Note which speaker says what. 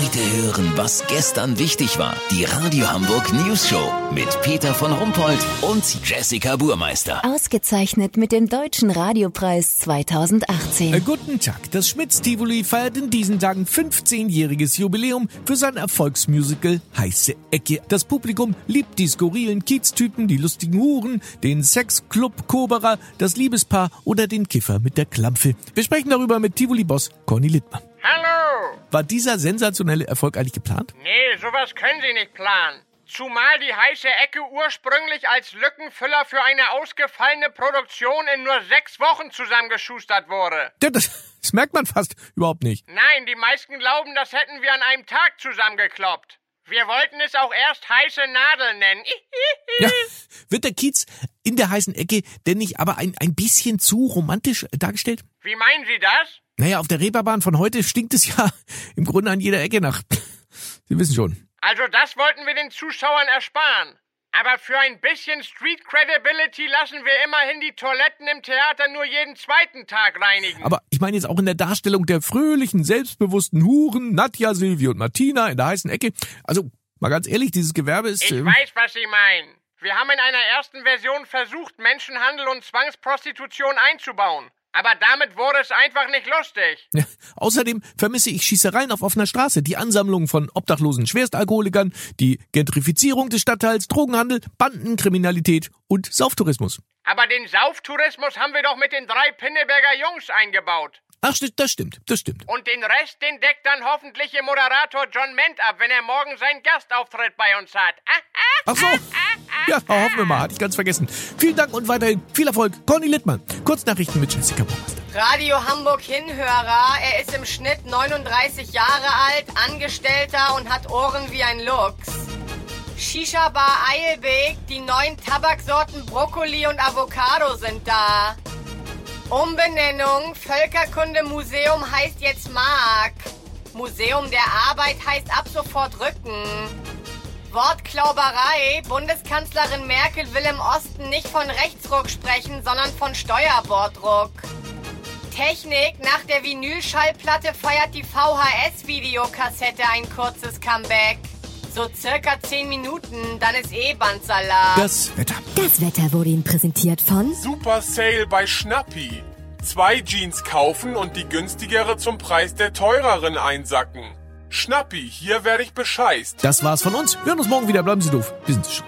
Speaker 1: Heute hören, was gestern wichtig war. Die Radio Hamburg News Show mit Peter von Rumpold und Jessica Burmeister.
Speaker 2: Ausgezeichnet mit dem Deutschen Radiopreis 2018.
Speaker 3: Äh, guten Tag. Das Schmitz-Tivoli feiert in diesen Tagen 15-jähriges Jubiläum für sein Erfolgsmusical Heiße Ecke. Das Publikum liebt die skurrilen Kieztypen, die lustigen Huren, den Sexclub Koberer, das Liebespaar oder den Kiffer mit der Klampfe. Wir sprechen darüber mit Tivoli-Boss Conny Littmann. War dieser sensationelle Erfolg eigentlich geplant?
Speaker 4: Nee, sowas können Sie nicht planen. Zumal die heiße Ecke ursprünglich als Lückenfüller für eine ausgefallene Produktion in nur sechs Wochen zusammengeschustert wurde.
Speaker 3: Das, das merkt man fast überhaupt nicht.
Speaker 4: Nein, die meisten glauben, das hätten wir an einem Tag zusammengekloppt. Wir wollten es auch erst heiße Nadel nennen.
Speaker 3: Ja, wird der Kiez in der heißen Ecke denn nicht aber ein, ein bisschen zu romantisch dargestellt?
Speaker 4: Wie meinen Sie das?
Speaker 3: Naja, auf der Reeperbahn von heute stinkt es ja im Grunde an jeder Ecke nach. Sie wissen schon.
Speaker 4: Also das wollten wir den Zuschauern ersparen. Aber für ein bisschen Street Credibility lassen wir immerhin die Toiletten im Theater nur jeden zweiten Tag reinigen.
Speaker 3: Aber ich meine jetzt auch in der Darstellung der fröhlichen, selbstbewussten Huren, Nadja, Silvi und Martina in der heißen Ecke. Also, mal ganz ehrlich, dieses Gewerbe ist...
Speaker 4: ich
Speaker 3: ähm,
Speaker 4: weiß, was Sie meinen. Wir haben in einer ersten Version versucht, Menschenhandel und Zwangsprostitution einzubauen. Aber damit wurde es einfach nicht lustig.
Speaker 3: Ja, außerdem vermisse ich Schießereien auf offener Straße, die Ansammlung von obdachlosen Schwerstalkoholikern, die Gentrifizierung des Stadtteils, Drogenhandel, Bandenkriminalität und Sauftourismus.
Speaker 4: Aber den Sauftourismus haben wir doch mit den drei Pinneberger Jungs eingebaut.
Speaker 3: Ach, das stimmt, das stimmt.
Speaker 4: Und den Rest, den deckt dann hoffentlich Ihr Moderator John Ment ab, wenn er morgen seinen Gastauftritt bei uns hat. Ah, ah,
Speaker 3: Ach so. Ja, hoffen wir mal, hatte ich ganz vergessen. Vielen Dank und weiterhin viel Erfolg. Conny Littmann. Kurznachrichten mit Jessica Burmeister.
Speaker 5: Radio Hamburg Hinhörer. Er ist im Schnitt 39 Jahre alt, Angestellter und hat Ohren wie ein Luchs. Shisha Bar Eilbek, die neuen Tabaksorten Brokkoli und Avocado sind da. Umbenennung, Völkerkunde Museum heißt jetzt Mark. Museum der Arbeit heißt ab sofort Rücken. Wortklauberei, Bundeskanzlerin Merkel will im Osten nicht von Rechtsruck sprechen, sondern von Steuerbordruck. Technik, nach der Vinylschallplatte feiert die VHS-Videokassette ein kurzes Comeback. So circa 10 Minuten, dann ist eh Bandsalat.
Speaker 3: Das Wetter.
Speaker 2: Das Wetter wurde Ihnen präsentiert von
Speaker 6: Super Sale bei Schnappi. Zwei Jeans kaufen und die günstigere zum Preis der teureren einsacken. Schnappi, hier werde ich bescheißt.
Speaker 3: Das war's von uns. Wir hören uns morgen wieder. Bleiben Sie doof. Wir schon.